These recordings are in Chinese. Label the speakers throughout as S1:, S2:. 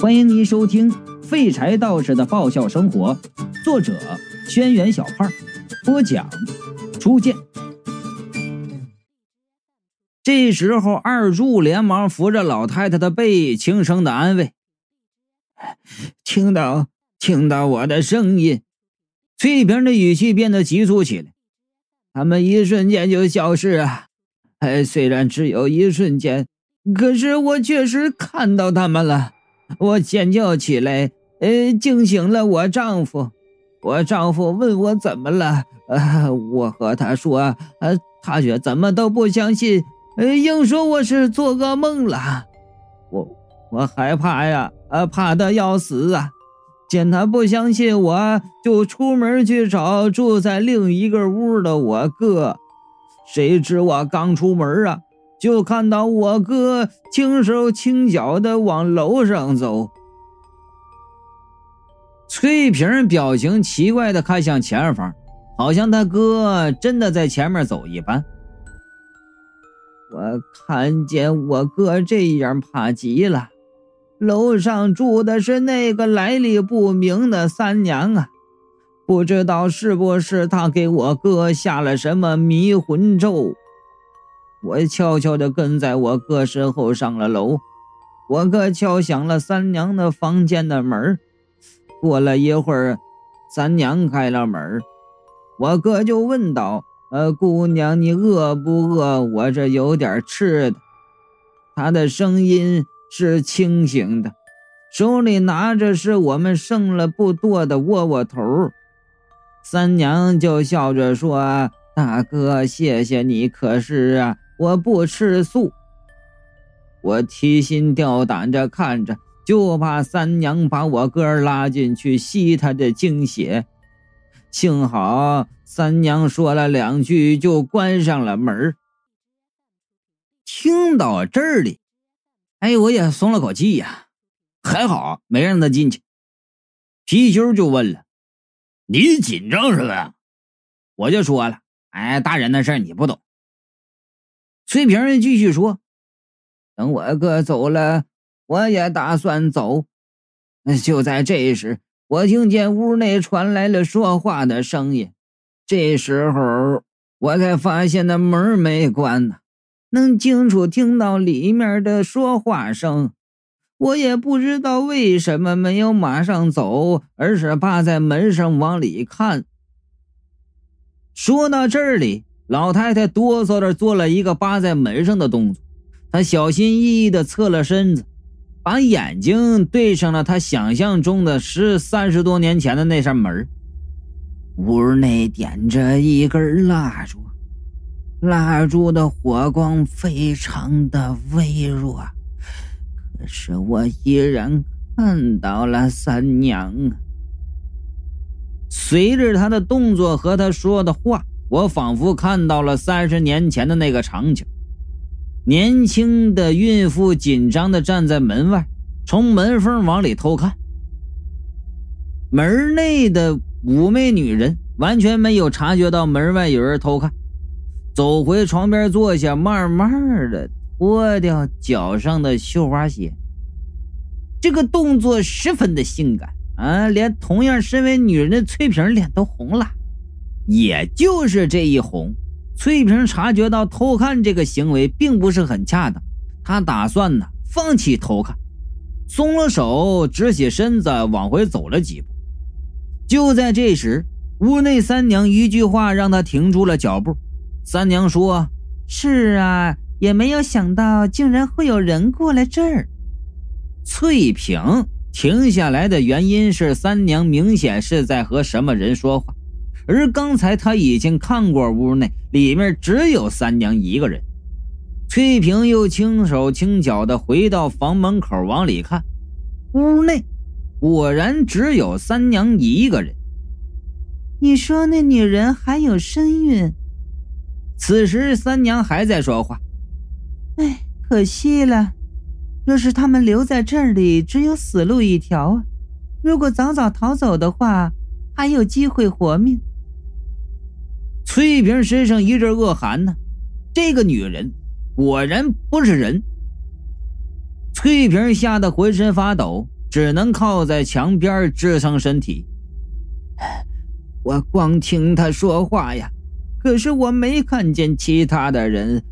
S1: 欢迎您收听《废柴道士的爆笑生活》，作者：轩辕小胖，播讲：初见。这时候，二柱连忙扶着老太太的背，轻声的安慰：“
S2: 听到，听到我的声音。”
S1: 翠萍的语气变得急促起来：“
S2: 他们一瞬间就消失啊。哎，虽然只有一瞬间，可是我确实看到他们了。我尖叫起来，呃，惊醒了我丈夫。我丈夫问我怎么了，呃，我和他说，呃，他却怎么都不相信，呃，硬说我是做噩梦了。我我害怕呀，呃，怕的要死啊！见他不相信，我就出门去找住在另一个屋的我哥。谁知我刚出门啊，就看到我哥轻手轻脚的往楼上走。
S1: 翠萍表情奇怪的看向前方，好像他哥真的在前面走一般。
S2: 我看见我哥这样，怕极了。楼上住的是那个来历不明的三娘啊。不知道是不是他给我哥下了什么迷魂咒？我悄悄地跟在我哥身后上了楼。我哥敲响了三娘的房间的门。过了一会儿，三娘开了门。我哥就问道：“呃，姑娘，你饿不饿？我这有点吃的。”他的声音是清醒的，手里拿着是我们剩了不多的窝窝头。三娘就笑着说：“大哥，谢谢你。可是啊，我不吃素。”我提心吊胆着看着，就怕三娘把我哥拉进去吸他的精血。幸好三娘说了两句，就关上了门。
S1: 听到这里，哎，我也松了口气呀，还好没让他进去。皮貅就问了。你紧张什么呀？我就说了，哎，大人的事你不懂。
S2: 翠萍继续说：“等我哥走了，我也打算走。”就在这时，我听见屋内传来了说话的声音。这时候，我才发现那门没关呢，能清楚听到里面的说话声。我也不知道为什么没有马上走，而是趴在门上往里看。
S1: 说到这里，老太太哆嗦着做了一个扒在门上的动作。她小心翼翼地侧了身子，把眼睛对上了她想象中的十三十多年前的那扇门。
S2: 屋内点着一根蜡烛，蜡烛的火光非常的微弱。可是我依然看到了三娘。
S1: 随着他的动作和他说的话，我仿佛看到了三十年前的那个场景：年轻的孕妇紧张的站在门外，从门缝往里偷看。门内的妩媚女人完全没有察觉到门外有人偷看，走回床边坐下，慢慢的。脱掉脚上的绣花鞋，这个动作十分的性感啊！连同样身为女人的翠萍脸都红了。也就是这一红，翠萍察觉到偷看这个行为并不是很恰当，她打算呢放弃偷看，松了手，直起身子往回走了几步。就在这时，屋内三娘一句话让她停住了脚步。三娘说：“
S3: 是啊。”也没有想到，竟然会有人过来这儿。
S1: 翠萍停下来的原因是，三娘明显是在和什么人说话，而刚才她已经看过屋内，里面只有三娘一个人。翠萍又轻手轻脚的回到房门口往里看，屋内果然只有三娘一个人。
S3: 你说那女人还有身孕？
S1: 此时三娘还在说话。
S3: 哎，可惜了。若是他们留在这里，只有死路一条啊！如果早早逃走的话，还有机会活命。
S1: 翠萍身上一阵恶寒呢，这个女人果然不是人。翠萍吓得浑身发抖，只能靠在墙边支撑身体。
S2: 我光听他说话呀，可是我没看见其他的人，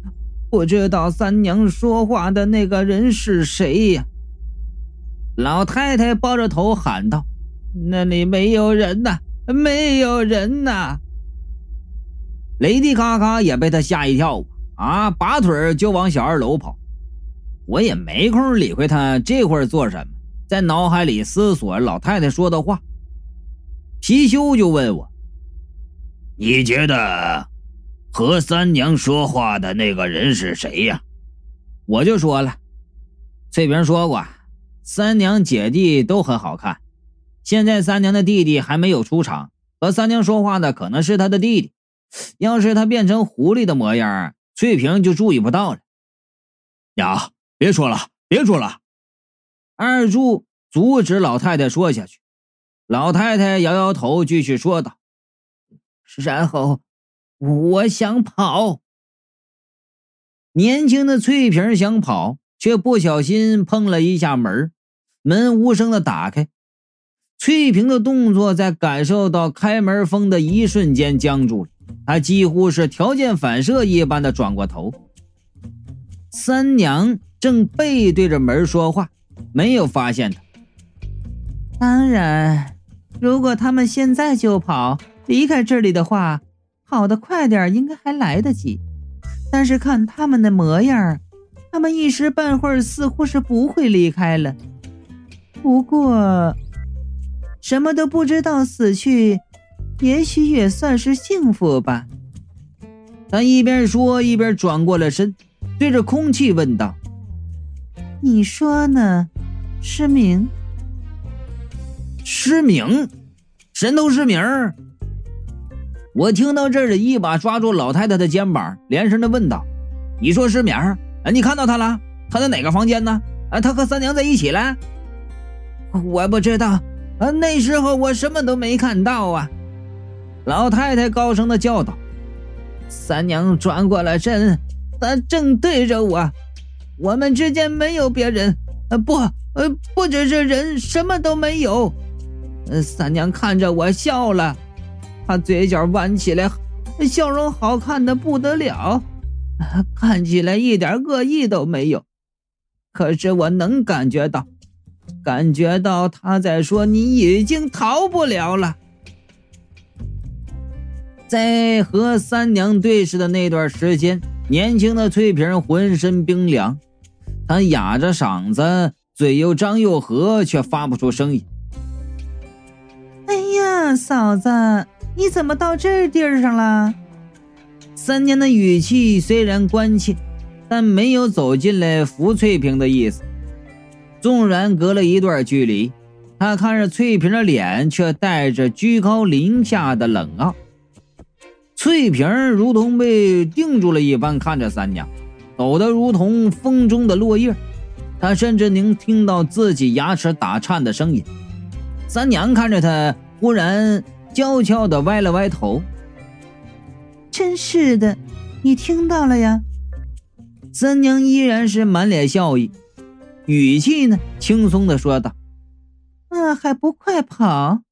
S2: 不知道三娘说话的那个人是谁呀？
S1: 老太太抱着头喊道：“
S2: 那里没有人呐，没有人呐！”
S1: 雷迪咔咔也被他吓一跳啊，拔腿就往小二楼跑。我也没空理会他这会儿做什么，在脑海里思索老太太说的话。貔貅就问我：“
S4: 你觉得和三娘说话的那个人是谁呀？”
S1: 我就说了：“翠萍说过，三娘姐弟都很好看。现在三娘的弟弟还没有出场，和三娘说话的可能是她的弟弟。要是他变成狐狸的模样，翠萍就注意不到了。”
S4: 娘，别说了，别说了！
S1: 二柱阻止老太太说下去。老太太摇摇头，继续说道：“
S2: 然后，我想跑。
S1: 年轻的翠萍想跑，却不小心碰了一下门，门无声的打开。翠萍的动作在感受到开门风的一瞬间僵住了，他几乎是条件反射一般的转过头。三娘正背对着门说话，没有发现他。
S3: 当然。”如果他们现在就跑离开这里的话，跑得快点应该还来得及。但是看他们的模样，他们一时半会儿似乎是不会离开了。不过，什么都不知道死去，也许也算是幸福吧。
S1: 他一边说一边转过了身，对着空气问道：“
S3: 你说呢？失明？”
S1: 失明，神偷失明。我听到这儿，一把抓住老太太的肩膀，连声的问道：“你说失明？你看到他了？他在哪个房间呢？啊，他和三娘在一起了？”
S2: 我不知道，啊，那时候我什么都没看到啊！老太太高声的叫道：“三娘转过了身，她正对着我，我们之间没有别人，呃，不，呃，不只是人，什么都没有。”三娘看着我笑了，她嘴角弯起来，笑容好看的不得了，看起来一点恶意都没有。可是我能感觉到，感觉到她在说：“你已经逃不了了。”
S1: 在和三娘对视的那段时间，年轻的翠萍浑身冰凉，她哑着嗓子，嘴又张又合，却发不出声音。
S3: 哎呀嫂子，你怎么到这地儿上了？
S1: 三娘的语气虽然关切，但没有走进来扶翠萍的意思。纵然隔了一段距离，他看着翠萍的脸，却带着居高临下的冷傲。翠萍如同被定住了一般，看着三娘，抖得如同风中的落叶。她甚至能听到自己牙齿打颤的声音。三娘看着她。忽然，娇俏的歪了歪头。
S3: 真是的，你听到了呀？
S1: 三娘依然是满脸笑意，语气呢轻松的说道：“
S3: 那还不快跑？”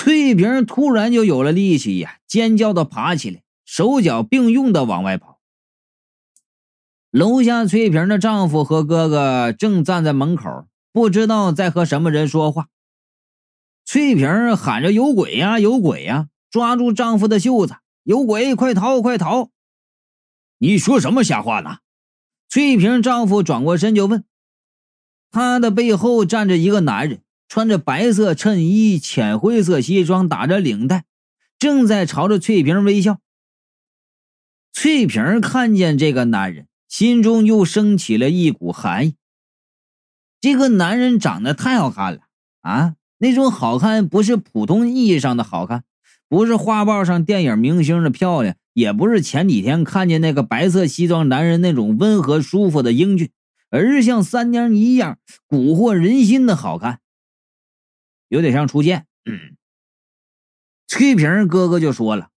S1: 翠萍突然就有了力气呀，尖叫的爬起来，手脚并用的往外跑。楼下，翠萍的丈夫和哥哥正站在门口，不知道在和什么人说话。翠萍喊着：“有鬼呀，有鬼呀！”抓住丈夫的袖子：“有鬼，快逃，快逃！”
S4: 你说什么瞎话呢？
S1: 翠萍丈夫转过身就问。他的背后站着一个男人，穿着白色衬衣、浅灰色西装，打着领带，正在朝着翠萍微笑。翠萍看见这个男人，心中又升起了一股寒意。这个男人长得太好看了啊！那种好看不是普通意义上的好看，不是画报上电影明星的漂亮，也不是前几天看见那个白色西装男人那种温和舒服的英俊，而是像三娘一样蛊惑人心的好看，有点像初见。翠萍哥哥就说了：“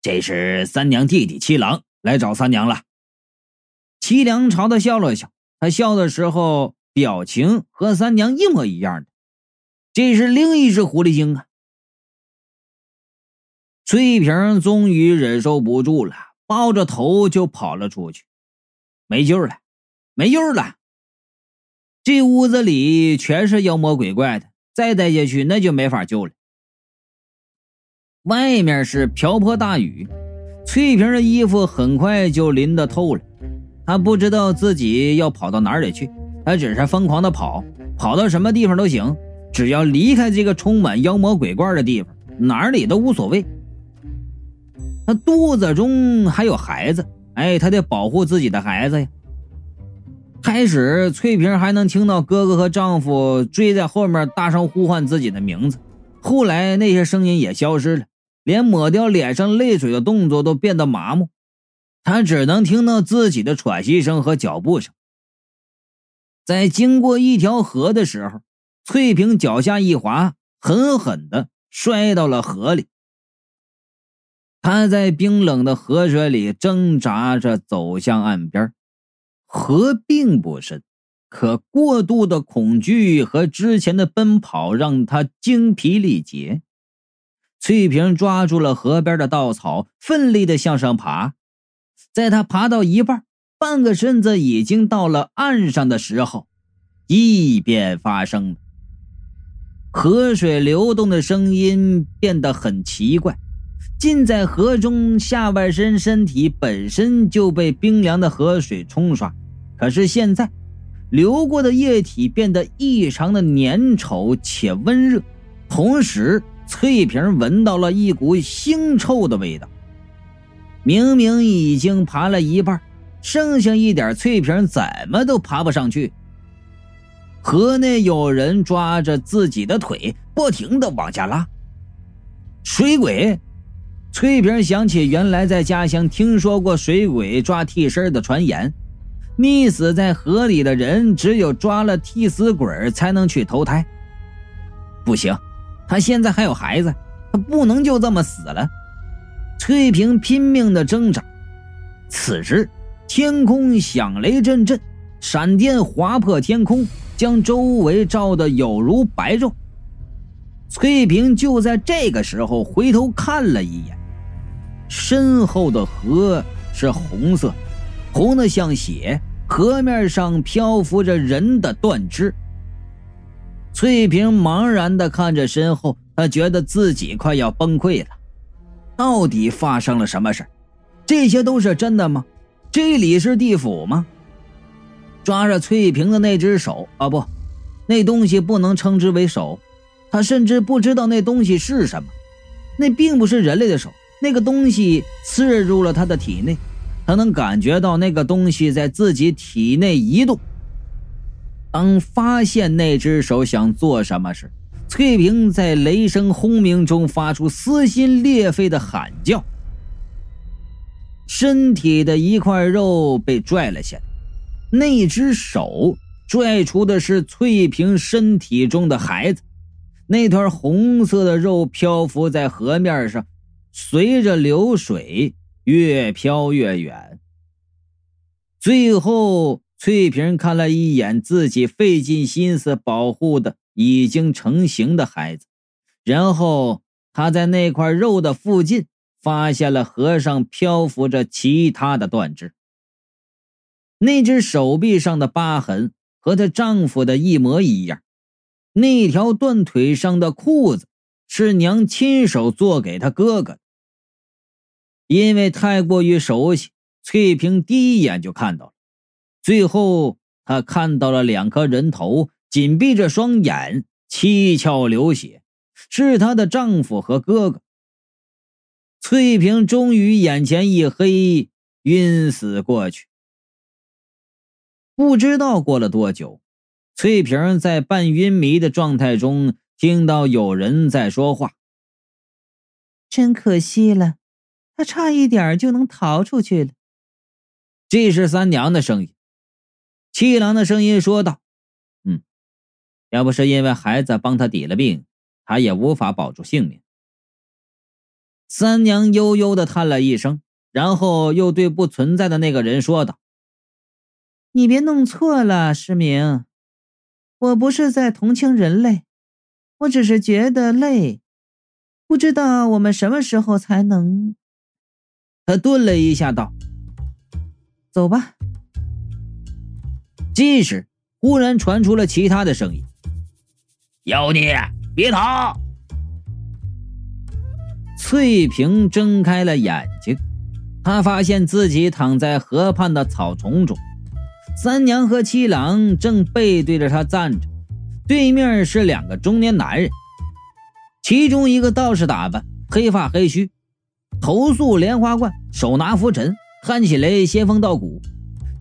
S4: 这是三娘弟弟七郎来找三娘了。”
S1: 七郎朝他笑了笑，他笑的时候表情和三娘一模一样的。这是另一只狐狸精啊！翠萍终于忍受不住了，抱着头就跑了出去。没救了，没救了！这屋子里全是妖魔鬼怪的，再待下去那就没法救了。外面是瓢泼大雨，翠萍的衣服很快就淋得透了。她不知道自己要跑到哪里去，她只是疯狂的跑，跑到什么地方都行，只要离开这个充满妖魔鬼怪的地方，哪里都无所谓。她肚子中还有孩子，哎，她得保护自己的孩子呀。开始，翠萍还能听到哥哥和丈夫追在后面大声呼唤自己的名字，后来那些声音也消失了。连抹掉脸上泪水的动作都变得麻木，他只能听到自己的喘息声和脚步声。在经过一条河的时候，翠萍脚下一滑，狠狠的摔到了河里。他在冰冷的河水里挣扎着走向岸边，河并不深，可过度的恐惧和之前的奔跑让他精疲力竭。翠萍抓住了河边的稻草，奋力的向上爬。在他爬到一半，半个身子已经到了岸上的时候，异变发生了。河水流动的声音变得很奇怪。浸在河中下半身身体本身就被冰凉的河水冲刷，可是现在流过的液体变得异常的粘稠且温热，同时。翠萍闻到了一股腥臭的味道。明明已经爬了一半，剩下一点，翠萍怎么都爬不上去。河内有人抓着自己的腿，不停的往下拉。水鬼，翠萍想起原来在家乡听说过水鬼抓替身的传言，溺死在河里的人只有抓了替死鬼才能去投胎。不行。他现在还有孩子，他不能就这么死了。翠萍拼命的挣扎。此时，天空响雷阵阵，闪电划破天空，将周围照得有如白昼。翠萍就在这个时候回头看了一眼，身后的河是红色，红的像血，河面上漂浮着人的断肢。翠萍茫然的看着身后，她觉得自己快要崩溃了。到底发生了什么事这些都是真的吗？这里是地府吗？抓着翠萍的那只手啊，不，那东西不能称之为手。他甚至不知道那东西是什么。那并不是人类的手，那个东西刺入了他的体内，他能感觉到那个东西在自己体内移动。当发现那只手想做什么时，翠萍在雷声轰鸣中发出撕心裂肺的喊叫。身体的一块肉被拽了下来，那只手拽出的是翠萍身体中的孩子。那团红色的肉漂浮在河面上，随着流水越飘越远，最后。翠萍看了一眼自己费尽心思保护的已经成型的孩子，然后她在那块肉的附近发现了河上漂浮着其他的断肢。那只手臂上的疤痕和她丈夫的一模一样，那条断腿上的裤子是娘亲手做给她哥哥的。因为太过于熟悉，翠萍第一眼就看到了。最后，他看到了两颗人头，紧闭着双眼，七窍流血，是她的丈夫和哥哥。翠萍终于眼前一黑，晕死过去。不知道过了多久，翠萍在半晕迷的状态中听到有人在说话：“
S3: 真可惜了，他差一点就能逃出去了。”
S1: 这是三娘的声音。七郎的声音说道：“嗯，要不是因为孩子帮他抵了病，他也无法保住性命。”三娘悠悠的叹了一声，然后又对不存在的那个人说道：“
S3: 你别弄错了，失明，我不是在同情人类，我只是觉得累，不知道我们什么时候才能……
S1: 他顿了一下，道：“
S3: 走吧。”
S1: 这时，忽然传出了其他的声音：“
S4: 妖孽，别逃！”
S1: 翠萍睁开了眼睛，她发现自己躺在河畔的草丛中，三娘和七郎正背对着她站着，对面是两个中年男人，其中一个道士打扮，黑发黑须，头束莲花冠，手拿拂尘，看起来仙风道骨；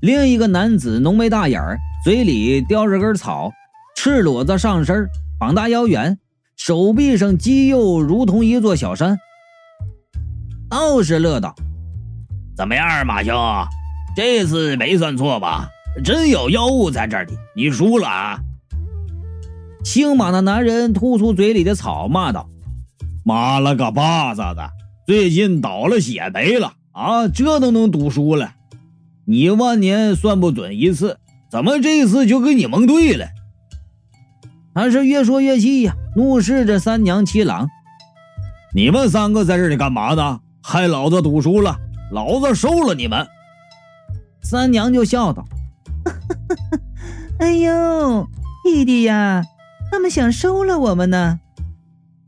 S1: 另一个男子浓眉大眼儿，嘴里叼着根草，赤裸子上身，膀大腰圆，手臂上肌肉如同一座小山。道士乐道：“
S4: 怎么样，马兄，这次没算错吧？真有妖物在这里，你输了啊！”
S1: 姓马的男人吐出嘴里的草，骂道：“
S5: 妈了个巴子的！最近倒了血霉了啊，这都能赌输了？你万年算不准一次，怎么这次就给你蒙对了？”
S1: 他是越说越气呀，怒视着三娘七郎：“
S5: 你们三个在这里干嘛呢？”害老子赌输了，老子收了你们。
S1: 三娘就笑道：“
S3: 哎呦，弟弟呀，他们想收了我们呢。”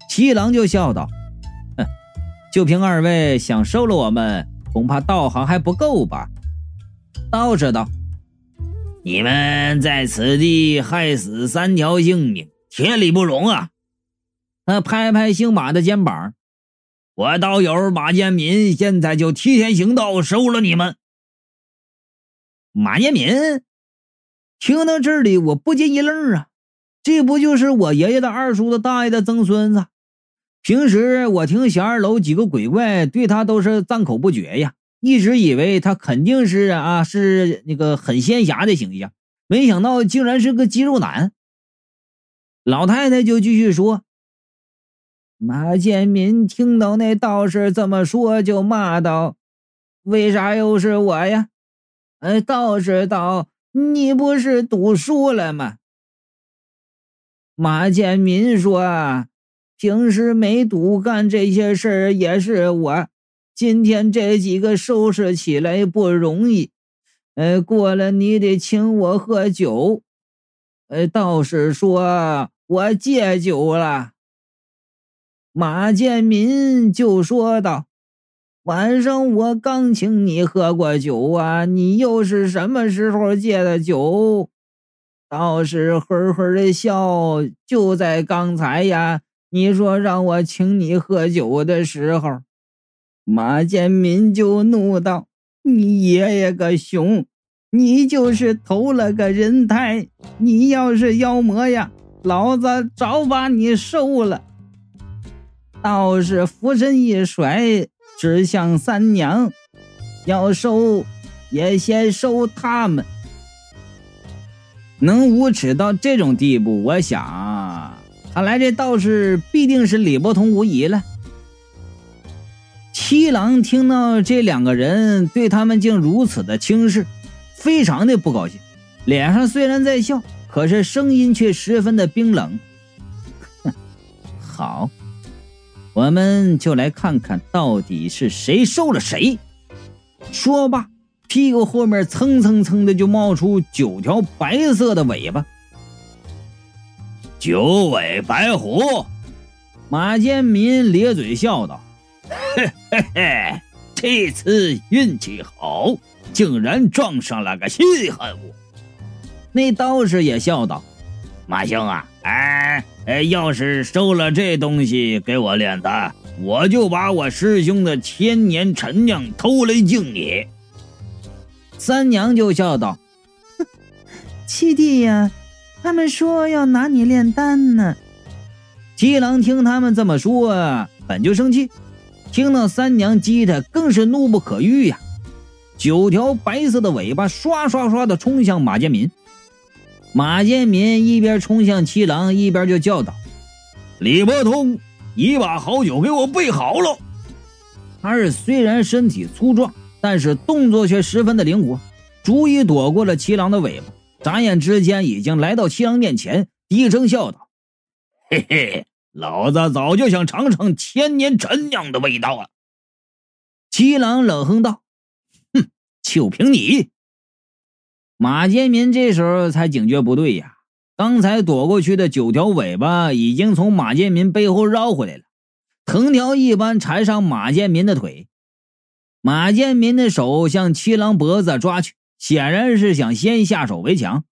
S1: 七郎就笑道：“哼，就凭二位想收了我们，恐怕道行还不够吧？”道士道：“
S4: 你们在此地害死三条性命，天理不容啊！”
S1: 他拍拍姓马的肩膀。
S4: 我道友马建民现在就替天行道，收了你们。
S1: 马建民听到这里，我不禁一愣啊，这不就是我爷爷的二叔的大爷的曾孙子？平时我听小二楼几个鬼怪对他都是赞口不绝呀，一直以为他肯定是啊是那个很仙侠的形象，没想到竟然是个肌肉男。老太太就继续说。
S2: 马建民听到那道士这么说，就骂道：“为啥又是我呀？”哎，道士道：“你不是赌输了吗？”马建民说：“平时没赌干这些事儿也是我，今天这几个收拾起来不容易。呃，过了你得请我喝酒。”呃，道士说：“我戒酒了。”马建民就说道：“晚上我刚请你喝过酒啊，你又是什么时候戒的酒？”道士呵呵的笑：“就在刚才呀，你说让我请你喝酒的时候。”马建民就怒道：“你爷爷个熊！你就是投了个人胎！你要是妖魔呀，老子早把你收了。”道士拂身一甩，指向三娘，要收也先收他们。
S1: 能无耻到这种地步，我想，看来这道士必定是李伯通无疑了。七郎听到这两个人对他们竟如此的轻视，非常的不高兴，脸上虽然在笑，可是声音却十分的冰冷。好。我们就来看看到底是谁收了谁。说罢，屁股后面蹭蹭蹭的就冒出九条白色的尾巴。
S4: 九尾白虎，
S1: 马建民咧嘴笑道：“
S4: 嘿嘿嘿，这次运气好，竟然撞上了个稀罕物。”
S1: 那道士也笑道：“
S4: 马兄啊，哎。”哎，要是收了这东西给我炼丹，我就把我师兄的千年陈酿偷来敬你。
S1: 三娘就笑道：“
S3: 七弟呀，他们说要拿你炼丹呢。”
S1: 七郎听他们这么说，本就生气，听到三娘激他，更是怒不可遏呀！九条白色的尾巴刷刷刷的冲向马建民。马建民一边冲向七郎，一边就叫道：“
S5: 李伯通，你把好酒给我备好了。”
S1: 二虽然身体粗壮，但是动作却十分的灵活，逐一躲过了七郎的尾巴，眨眼之间已经来到七郎面前，低声笑道：“
S4: 嘿嘿，老子早就想尝尝千年陈酿的味道了！”
S1: 七郎冷哼道：“
S4: 哼，就凭你！”
S1: 马建民这时候才警觉不对呀，刚才躲过去的九条尾巴已经从马建民背后绕回来了，藤条一般缠上马建民的腿。马建民的手向七郎脖子抓去，显然是想先下手为强。